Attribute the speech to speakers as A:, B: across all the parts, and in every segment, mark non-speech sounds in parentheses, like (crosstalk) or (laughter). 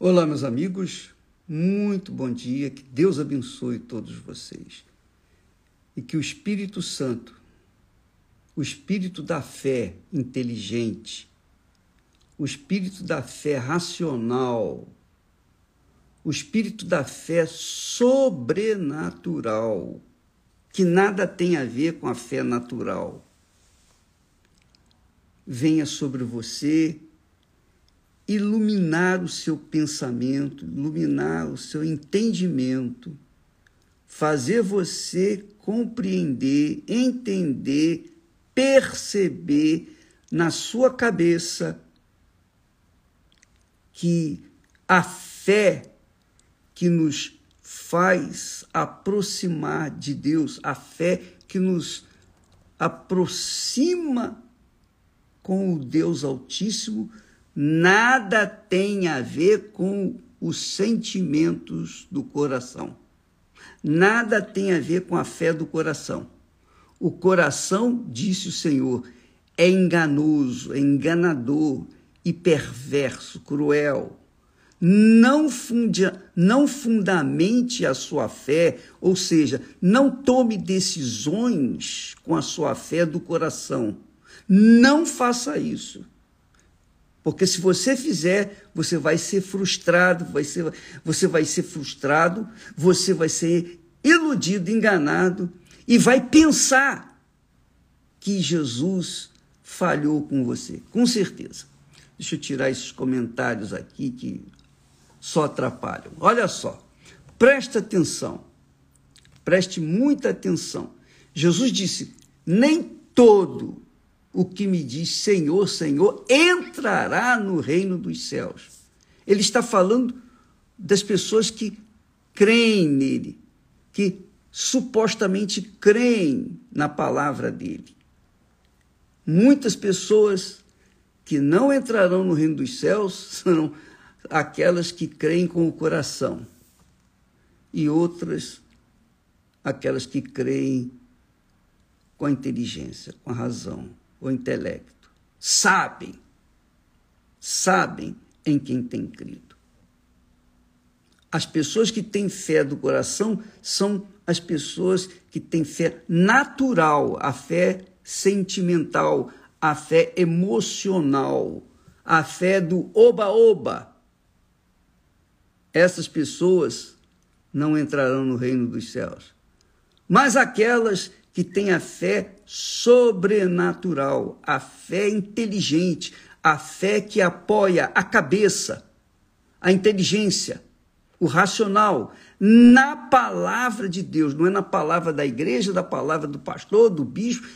A: Olá, meus amigos, muito bom dia, que Deus abençoe todos vocês. E que o Espírito Santo, o Espírito da fé inteligente, o Espírito da fé racional, o Espírito da fé sobrenatural, que nada tem a ver com a fé natural, venha sobre você iluminar o seu pensamento, iluminar o seu entendimento, fazer você compreender, entender, perceber na sua cabeça que a fé que nos faz aproximar de Deus, a fé que nos aproxima com o Deus Altíssimo, nada tem a ver com os sentimentos do coração. Nada tem a ver com a fé do coração. O coração, disse o Senhor, é enganoso, é enganador e perverso, cruel. Não, fundia, não fundamente a sua fé, ou seja, não tome decisões com a sua fé do coração. Não faça isso. Porque se você fizer, você vai ser frustrado, vai ser, você vai ser frustrado, você vai ser iludido, enganado e vai pensar que Jesus falhou com você, com certeza. Deixa eu tirar esses comentários aqui que só atrapalham. Olha só, presta atenção, preste muita atenção. Jesus disse: nem todo o que me diz Senhor, Senhor, entrará no reino dos céus. Ele está falando das pessoas que creem nele, que supostamente creem na palavra dele. Muitas pessoas que não entrarão no reino dos céus (laughs) serão aquelas que creem com o coração, e outras aquelas que creem com a inteligência, com a razão o intelecto. Sabem, sabem em quem tem crido. As pessoas que têm fé do coração são as pessoas que têm fé natural, a fé sentimental, a fé emocional, a fé do oba-oba. Essas pessoas não entrarão no reino dos céus. Mas aquelas que têm a fé sobrenatural, a fé inteligente, a fé que apoia a cabeça, a inteligência, o racional, na palavra de Deus, não é na palavra da igreja, da palavra do pastor, do bispo,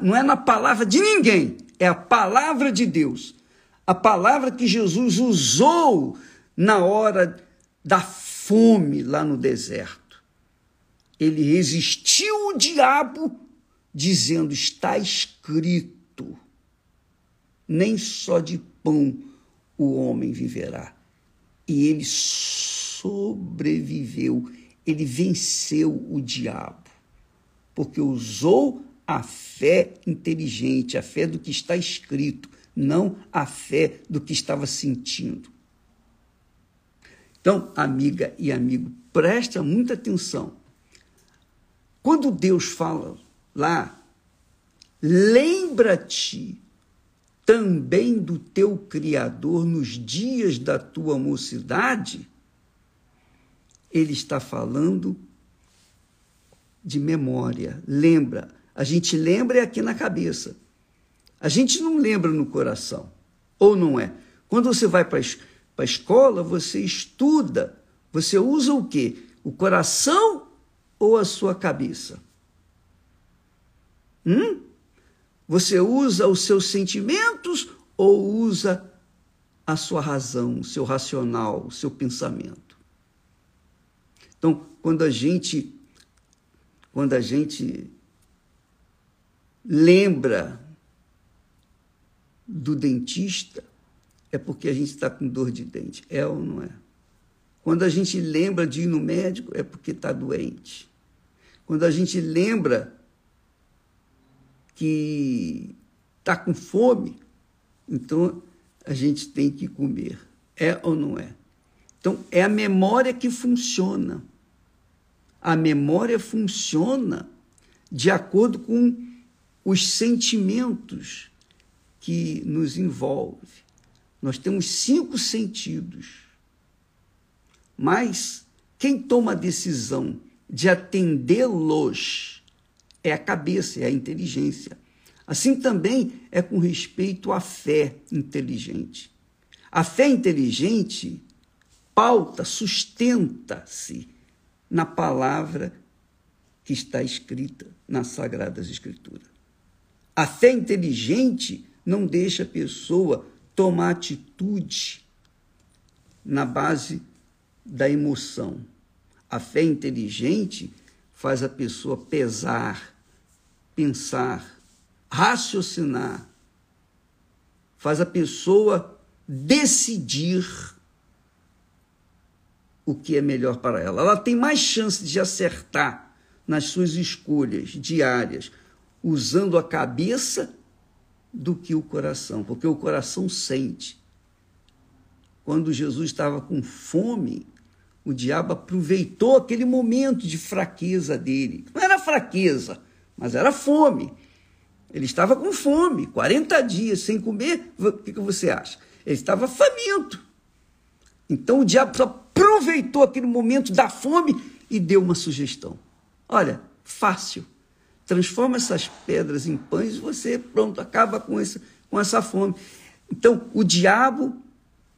A: não é na palavra de ninguém, é a palavra de Deus. A palavra que Jesus usou na hora da fome lá no deserto. Ele resistiu o diabo, dizendo: Está escrito, nem só de pão o homem viverá. E ele sobreviveu, ele venceu o diabo, porque usou a fé inteligente, a fé do que está escrito, não a fé do que estava sentindo. Então, amiga e amigo, presta muita atenção. Quando Deus fala lá, lembra-te também do teu Criador nos dias da tua mocidade, ele está falando de memória. Lembra. A gente lembra é aqui na cabeça. A gente não lembra no coração. Ou não é? Quando você vai para a escola, você estuda. Você usa o quê? O coração ou a sua cabeça? Hum? Você usa os seus sentimentos ou usa a sua razão, o seu racional, o seu pensamento? Então, quando a gente quando a gente lembra do dentista, é porque a gente está com dor de dente. É ou não é? Quando a gente lembra de ir no médico, é porque está doente. Quando a gente lembra que está com fome, então a gente tem que comer. É ou não é? Então, é a memória que funciona. A memória funciona de acordo com os sentimentos que nos envolvem. Nós temos cinco sentidos. Mas quem toma a decisão de atendê-los é a cabeça, é a inteligência. Assim também é com respeito à fé inteligente. A fé inteligente pauta, sustenta-se na palavra que está escrita nas Sagradas Escrituras. A fé inteligente não deixa a pessoa tomar atitude na base da emoção. A fé inteligente faz a pessoa pesar, pensar, raciocinar, faz a pessoa decidir o que é melhor para ela. Ela tem mais chance de acertar nas suas escolhas diárias usando a cabeça do que o coração, porque o coração sente. Quando Jesus estava com fome, o diabo aproveitou aquele momento de fraqueza dele. Não era fraqueza, mas era fome. Ele estava com fome, 40 dias sem comer. O que, você acha? Ele estava faminto. Então o diabo aproveitou aquele momento da fome e deu uma sugestão. Olha, fácil. Transforma essas pedras em pães e você, pronto, acaba com, esse, com essa fome. Então, o diabo,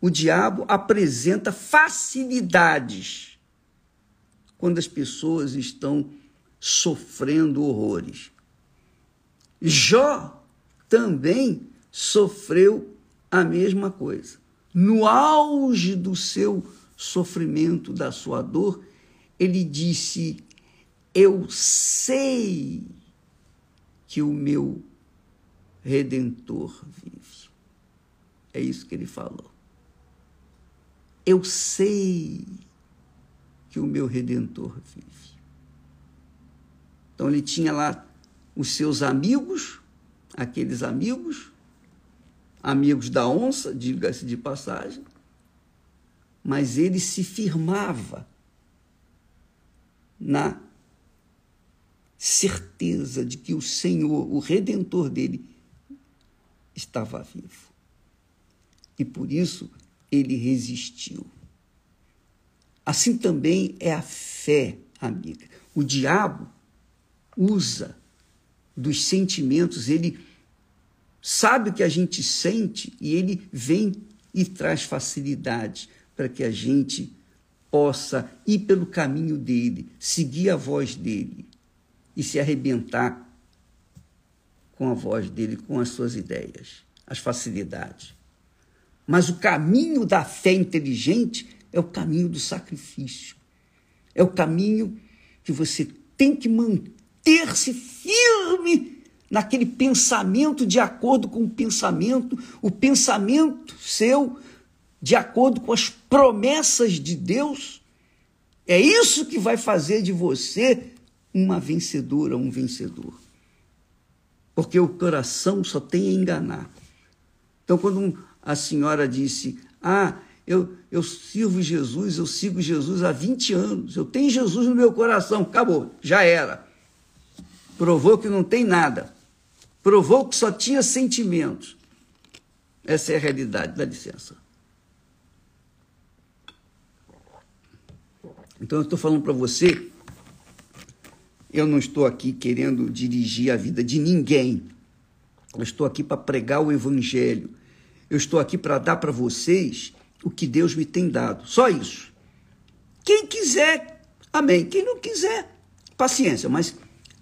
A: o diabo apresenta facilidades quando as pessoas estão sofrendo horrores. Jó também sofreu a mesma coisa. No auge do seu sofrimento, da sua dor, ele disse: Eu sei que o meu redentor vive. É isso que ele falou. Eu sei que o meu redentor vive. Então ele tinha lá os seus amigos, aqueles amigos, amigos da onça, diga-se de passagem, mas ele se firmava na certeza de que o Senhor, o redentor dele, estava vivo. E por isso ele resistiu. Assim também é a fé, amiga. O diabo usa dos sentimentos, ele sabe o que a gente sente e ele vem e traz facilidade para que a gente possa ir pelo caminho dele, seguir a voz dele e se arrebentar com a voz dele, com as suas ideias, as facilidades. Mas o caminho da fé inteligente é o caminho do sacrifício. É o caminho que você tem que manter-se firme naquele pensamento de acordo com o pensamento, o pensamento seu de acordo com as promessas de Deus. É isso que vai fazer de você uma vencedora, um vencedor. Porque o coração só tem a enganar. Então, quando a senhora disse: Ah, eu, eu sirvo Jesus, eu sigo Jesus há 20 anos, eu tenho Jesus no meu coração, acabou, já era. Provou que não tem nada. Provou que só tinha sentimentos. Essa é a realidade, dá licença. Então eu estou falando para você, eu não estou aqui querendo dirigir a vida de ninguém. Eu estou aqui para pregar o evangelho. Eu estou aqui para dar para vocês o que Deus me tem dado. Só isso. Quem quiser, amém. Quem não quiser, paciência. Mas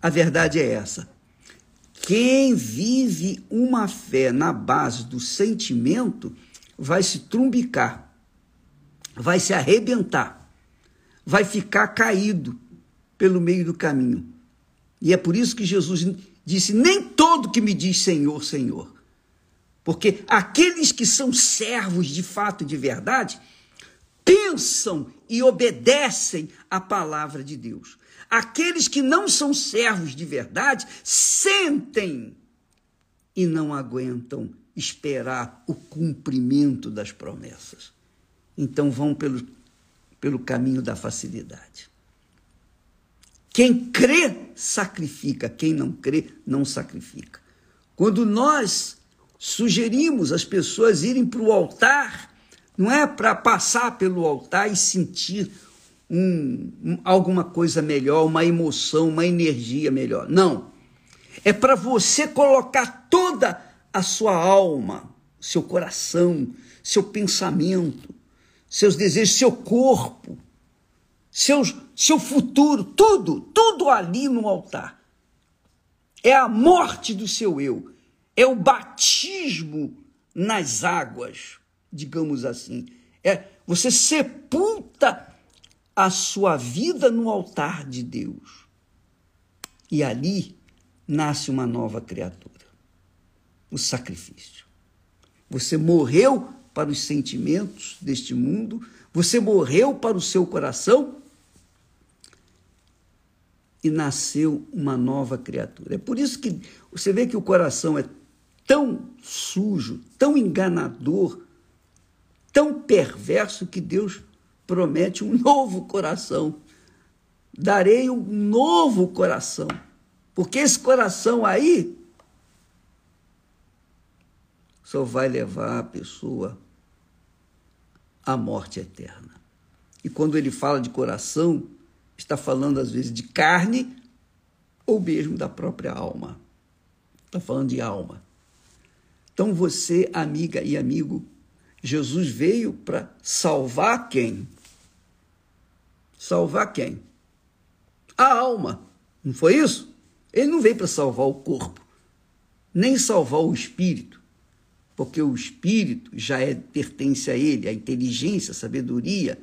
A: a verdade é essa. Quem vive uma fé na base do sentimento vai se trumbicar, vai se arrebentar vai ficar caído pelo meio do caminho. E é por isso que Jesus disse: Nem todo que me diz Senhor, Senhor. Porque aqueles que são servos de fato e de verdade pensam e obedecem à palavra de Deus. Aqueles que não são servos de verdade sentem e não aguentam esperar o cumprimento das promessas. Então vão pelo pelo caminho da facilidade. Quem crê, sacrifica. Quem não crê, não sacrifica. Quando nós sugerimos as pessoas irem para o altar, não é para passar pelo altar e sentir um, um, alguma coisa melhor, uma emoção, uma energia melhor. Não. É para você colocar toda a sua alma, seu coração, seu pensamento, seus desejos, seu corpo, seus, seu futuro, tudo, tudo ali no altar. É a morte do seu eu, é o batismo nas águas, digamos assim. É você sepulta a sua vida no altar de Deus. E ali nasce uma nova criatura. O sacrifício. Você morreu para os sentimentos deste mundo, você morreu para o seu coração e nasceu uma nova criatura. É por isso que você vê que o coração é tão sujo, tão enganador, tão perverso que Deus promete um (laughs) novo coração. Darei um novo coração. Porque esse coração aí só vai levar a pessoa à morte eterna. E quando ele fala de coração, está falando às vezes de carne ou mesmo da própria alma. Está falando de alma. Então você, amiga e amigo, Jesus veio para salvar quem? Salvar quem? A alma. Não foi isso? Ele não veio para salvar o corpo, nem salvar o espírito, porque o espírito já é, pertence a ele, a inteligência, a sabedoria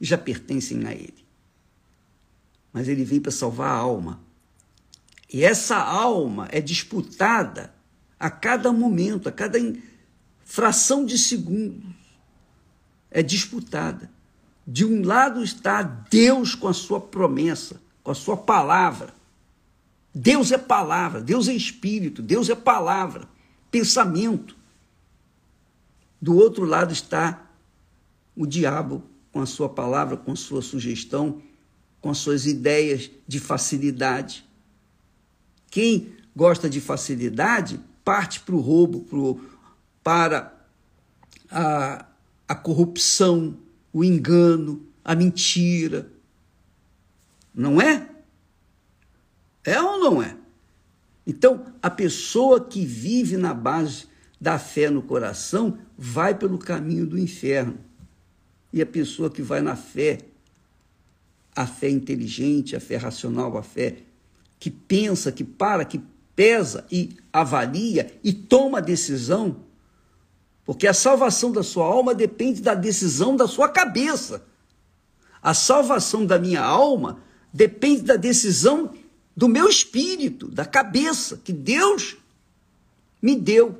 A: já pertencem a ele. Mas ele veio para salvar a alma. E essa alma é disputada a cada momento, a cada fração de segundo. É disputada. De um lado está Deus com a sua promessa, com a sua palavra. Deus é palavra, Deus é espírito, Deus é palavra, pensamento. Do outro lado está o diabo com a sua palavra, com a sua sugestão, com as suas ideias de facilidade. Quem gosta de facilidade parte para o roubo, pro, para a, a corrupção, o engano, a mentira. Não é? É ou não é? Então, a pessoa que vive na base da fé no coração vai pelo caminho do inferno. E a pessoa que vai na fé, a fé inteligente, a fé racional, a fé que pensa, que para, que pesa e avalia e toma decisão, porque a salvação da sua alma depende da decisão da sua cabeça. A salvação da minha alma depende da decisão do meu espírito, da cabeça que Deus me deu.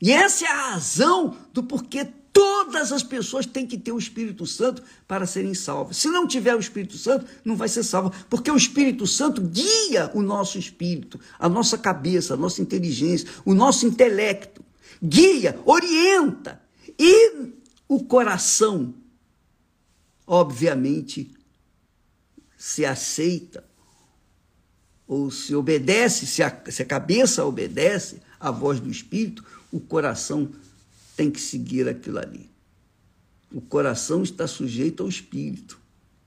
A: E essa é a razão do porquê Todas as pessoas têm que ter o Espírito Santo para serem salvas. Se não tiver o Espírito Santo, não vai ser salvo, porque o Espírito Santo guia o nosso espírito, a nossa cabeça, a nossa inteligência, o nosso intelecto. Guia, orienta. E o coração, obviamente, se aceita ou se obedece, se a, se a cabeça obedece à voz do Espírito, o coração tem que seguir aquilo ali. O coração está sujeito ao espírito,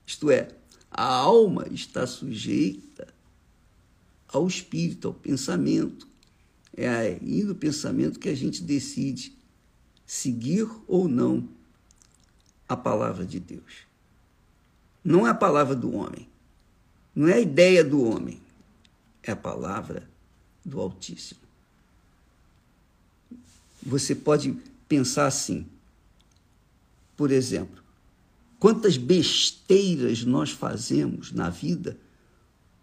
A: isto é, a alma está sujeita ao espírito, ao pensamento. É aí no pensamento que a gente decide seguir ou não a palavra de Deus. Não é a palavra do homem, não é a ideia do homem, é a palavra do Altíssimo. Você pode pensar assim. Por exemplo, quantas besteiras nós fazemos na vida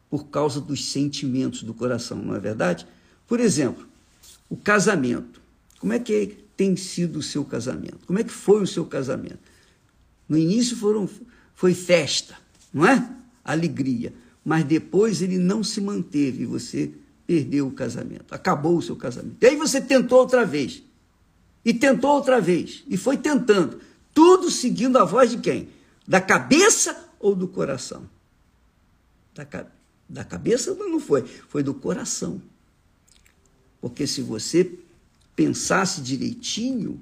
A: por causa dos sentimentos do coração, não é verdade? Por exemplo, o casamento. Como é que tem sido o seu casamento? Como é que foi o seu casamento? No início foram, foi festa, não é? Alegria. Mas depois ele não se manteve e você perdeu o casamento. Acabou o seu casamento. E aí você tentou outra vez. E tentou outra vez, e foi tentando. Tudo seguindo a voz de quem? Da cabeça ou do coração? Da, da cabeça não foi, foi do coração. Porque se você pensasse direitinho,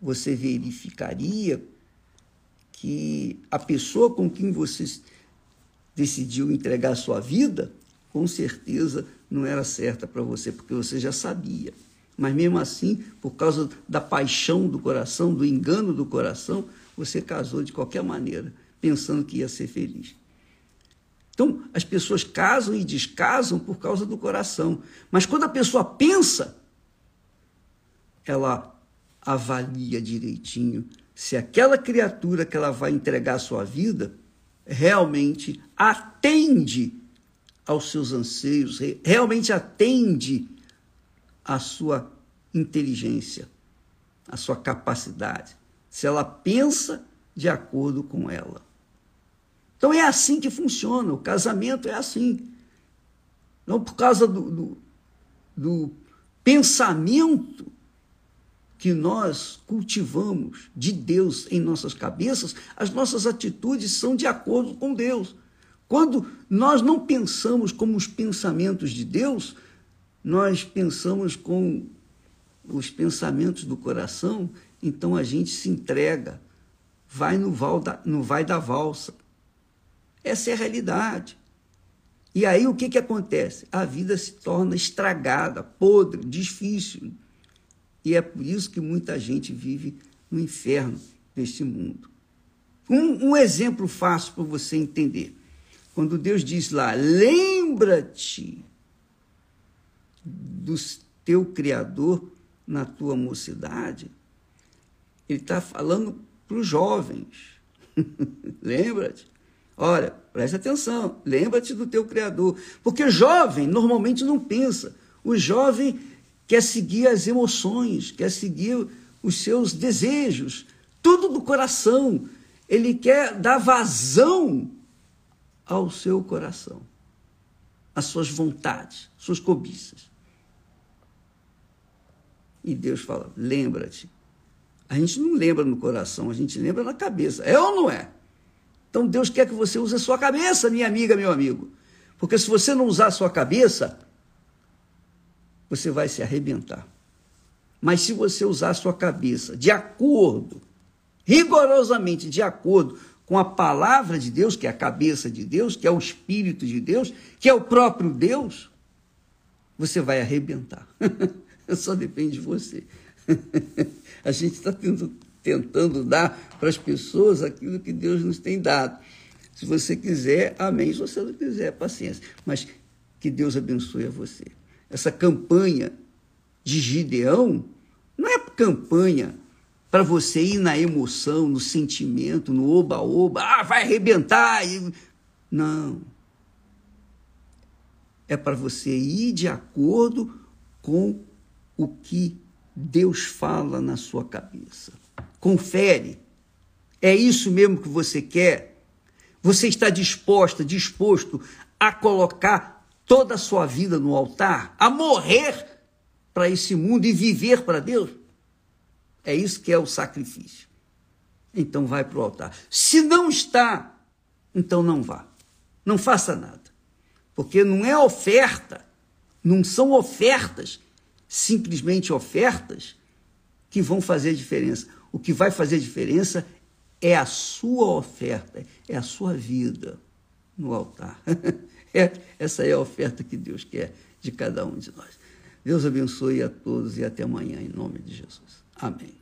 A: você verificaria que a pessoa com quem você decidiu entregar sua vida, com certeza não era certa para você, porque você já sabia. Mas mesmo assim, por causa da paixão do coração, do engano do coração, você casou de qualquer maneira, pensando que ia ser feliz. Então, as pessoas casam e descasam por causa do coração. Mas quando a pessoa pensa, ela avalia direitinho se aquela criatura que ela vai entregar a sua vida realmente atende aos seus anseios, realmente atende à sua inteligência, à sua capacidade, se ela pensa de acordo com ela. Então é assim que funciona, o casamento é assim. Não por causa do, do, do pensamento que nós cultivamos de Deus em nossas cabeças, as nossas atitudes são de acordo com Deus. Quando nós não pensamos como os pensamentos de Deus, nós pensamos com os pensamentos do coração, então a gente se entrega, vai no, val da, no vai da valsa. Essa é a realidade. E aí o que, que acontece? A vida se torna estragada, podre, difícil. E é por isso que muita gente vive no inferno deste mundo. Um, um exemplo fácil para você entender. Quando Deus diz lá, lembra-te do teu Criador na tua mocidade, ele está falando para os jovens. (laughs) lembra-te. Olha, preste atenção, lembra-te do teu Criador. Porque jovem normalmente não pensa. O jovem quer seguir as emoções, quer seguir os seus desejos, tudo do coração. Ele quer dar vazão ao seu coração, às suas vontades, suas cobiças. E Deus fala: lembra-te. A gente não lembra no coração, a gente lembra na cabeça. É ou não é? Então Deus quer que você use a sua cabeça, minha amiga, meu amigo. Porque se você não usar a sua cabeça, você vai se arrebentar. Mas se você usar a sua cabeça de acordo, rigorosamente de acordo com a palavra de Deus, que é a cabeça de Deus, que é o Espírito de Deus, que é o próprio Deus, você vai arrebentar. (laughs) (laughs) Só depende de você. (laughs) a gente está tentando dar para as pessoas aquilo que Deus nos tem dado. Se você quiser, amém. Se você não quiser, paciência. Mas que Deus abençoe a você. Essa campanha de Gideão não é campanha para você ir na emoção, no sentimento, no oba-oba, ah, vai arrebentar. Não. É para você ir de acordo com o que Deus fala na sua cabeça. Confere. É isso mesmo que você quer? Você está disposta, disposto a colocar toda a sua vida no altar, a morrer para esse mundo e viver para Deus? É isso que é o sacrifício. Então vai para o altar. Se não está, então não vá. Não faça nada. Porque não é oferta, não são ofertas, simplesmente ofertas, que vão fazer diferença. O que vai fazer diferença é a sua oferta, é a sua vida no altar. (laughs) É, essa é a oferta que Deus quer de cada um de nós. Deus abençoe a todos e até amanhã, em nome de Jesus. Amém.